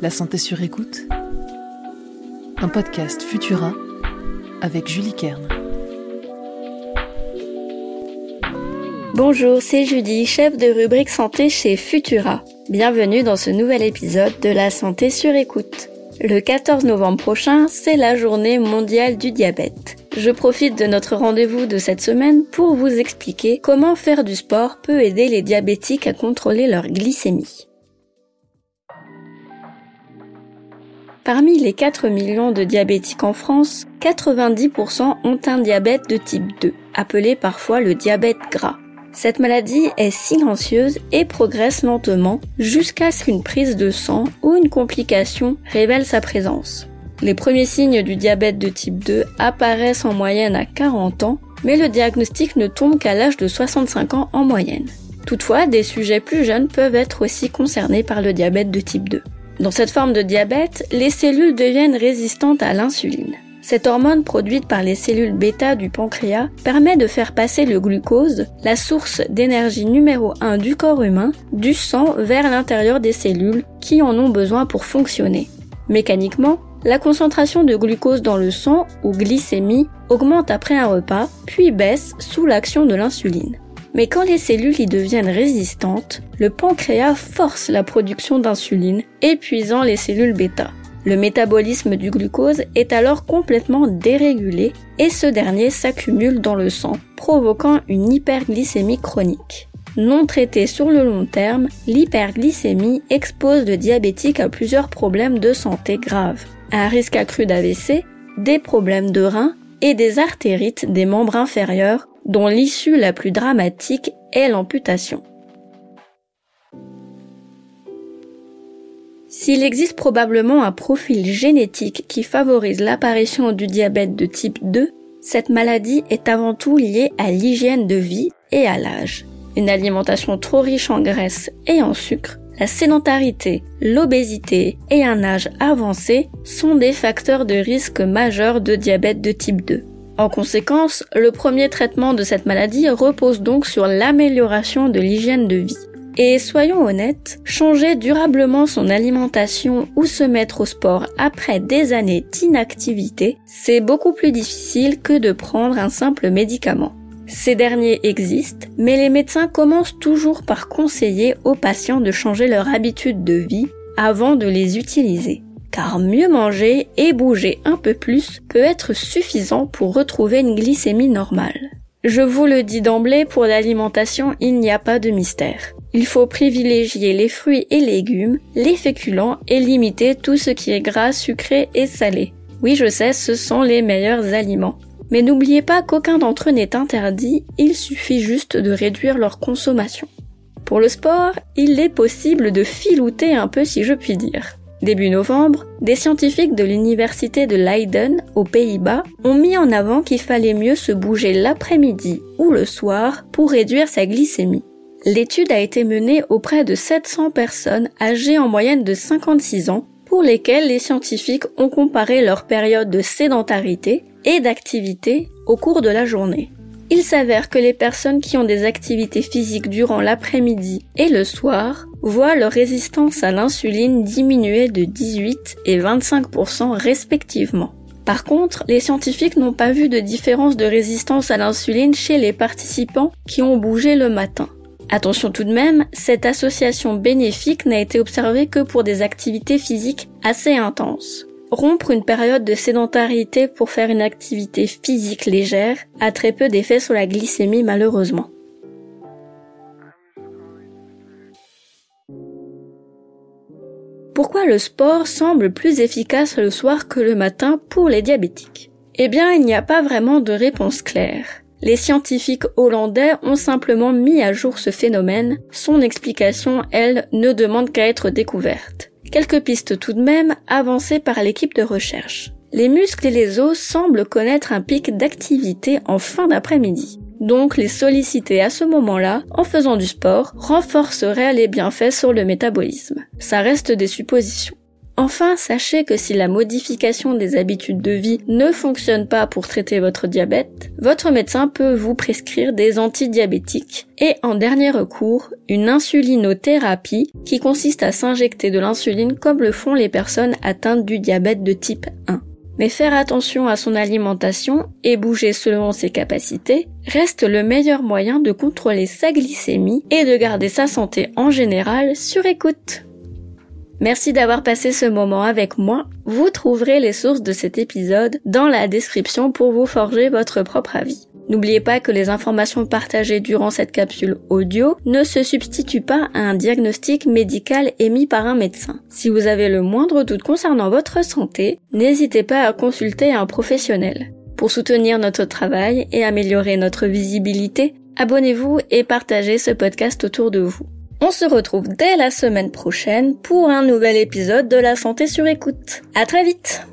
La santé sur écoute. Un podcast Futura avec Julie Kern. Bonjour, c'est Julie, chef de rubrique santé chez Futura. Bienvenue dans ce nouvel épisode de La santé sur écoute. Le 14 novembre prochain, c'est la journée mondiale du diabète. Je profite de notre rendez-vous de cette semaine pour vous expliquer comment faire du sport peut aider les diabétiques à contrôler leur glycémie. Parmi les 4 millions de diabétiques en France, 90% ont un diabète de type 2, appelé parfois le diabète gras. Cette maladie est silencieuse et progresse lentement jusqu'à ce qu'une prise de sang ou une complication révèle sa présence. Les premiers signes du diabète de type 2 apparaissent en moyenne à 40 ans, mais le diagnostic ne tombe qu'à l'âge de 65 ans en moyenne. Toutefois, des sujets plus jeunes peuvent être aussi concernés par le diabète de type 2. Dans cette forme de diabète, les cellules deviennent résistantes à l'insuline. Cette hormone produite par les cellules bêta du pancréas permet de faire passer le glucose, la source d'énergie numéro 1 du corps humain, du sang vers l'intérieur des cellules qui en ont besoin pour fonctionner. Mécaniquement, la concentration de glucose dans le sang, ou glycémie, augmente après un repas, puis baisse sous l'action de l'insuline. Mais quand les cellules y deviennent résistantes, le pancréas force la production d'insuline, épuisant les cellules bêta. Le métabolisme du glucose est alors complètement dérégulé et ce dernier s'accumule dans le sang, provoquant une hyperglycémie chronique. Non traitée sur le long terme, l'hyperglycémie expose le diabétique à plusieurs problèmes de santé graves un risque accru d'AVC, des problèmes de reins et des artérites des membres inférieurs dont l'issue la plus dramatique est l'amputation. S'il existe probablement un profil génétique qui favorise l'apparition du diabète de type 2, cette maladie est avant tout liée à l'hygiène de vie et à l'âge. Une alimentation trop riche en graisse et en sucre la sédentarité, l'obésité et un âge avancé sont des facteurs de risque majeurs de diabète de type 2. En conséquence, le premier traitement de cette maladie repose donc sur l'amélioration de l'hygiène de vie. Et soyons honnêtes, changer durablement son alimentation ou se mettre au sport après des années d'inactivité, c'est beaucoup plus difficile que de prendre un simple médicament. Ces derniers existent, mais les médecins commencent toujours par conseiller aux patients de changer leur habitude de vie avant de les utiliser. Car mieux manger et bouger un peu plus peut être suffisant pour retrouver une glycémie normale. Je vous le dis d'emblée, pour l'alimentation, il n'y a pas de mystère. Il faut privilégier les fruits et légumes, les féculents et limiter tout ce qui est gras, sucré et salé. Oui, je sais, ce sont les meilleurs aliments. Mais n'oubliez pas qu'aucun d'entre eux n'est interdit, il suffit juste de réduire leur consommation. Pour le sport, il est possible de filouter un peu si je puis dire. Début novembre, des scientifiques de l'université de Leiden, aux Pays-Bas, ont mis en avant qu'il fallait mieux se bouger l'après-midi ou le soir pour réduire sa glycémie. L'étude a été menée auprès de 700 personnes âgées en moyenne de 56 ans, pour lesquelles les scientifiques ont comparé leur période de sédentarité et d'activité au cours de la journée. Il s'avère que les personnes qui ont des activités physiques durant l'après-midi et le soir voient leur résistance à l'insuline diminuer de 18 et 25% respectivement. Par contre, les scientifiques n'ont pas vu de différence de résistance à l'insuline chez les participants qui ont bougé le matin. Attention tout de même, cette association bénéfique n'a été observée que pour des activités physiques assez intenses. Rompre une période de sédentarité pour faire une activité physique légère a très peu d'effet sur la glycémie malheureusement. Pourquoi le sport semble plus efficace le soir que le matin pour les diabétiques? Eh bien, il n'y a pas vraiment de réponse claire. Les scientifiques hollandais ont simplement mis à jour ce phénomène, son explication, elle, ne demande qu'à être découverte. Quelques pistes tout de même avancées par l'équipe de recherche. Les muscles et les os semblent connaître un pic d'activité en fin d'après-midi. Donc les solliciter à ce moment-là, en faisant du sport, renforcerait les bienfaits sur le métabolisme. Ça reste des suppositions. Enfin, sachez que si la modification des habitudes de vie ne fonctionne pas pour traiter votre diabète, votre médecin peut vous prescrire des antidiabétiques et en dernier recours, une insulinothérapie qui consiste à s'injecter de l'insuline comme le font les personnes atteintes du diabète de type 1. Mais faire attention à son alimentation et bouger selon ses capacités reste le meilleur moyen de contrôler sa glycémie et de garder sa santé en général sur écoute. Merci d'avoir passé ce moment avec moi. Vous trouverez les sources de cet épisode dans la description pour vous forger votre propre avis. N'oubliez pas que les informations partagées durant cette capsule audio ne se substituent pas à un diagnostic médical émis par un médecin. Si vous avez le moindre doute concernant votre santé, n'hésitez pas à consulter un professionnel. Pour soutenir notre travail et améliorer notre visibilité, abonnez-vous et partagez ce podcast autour de vous. On se retrouve dès la semaine prochaine pour un nouvel épisode de la santé sur écoute. À très vite!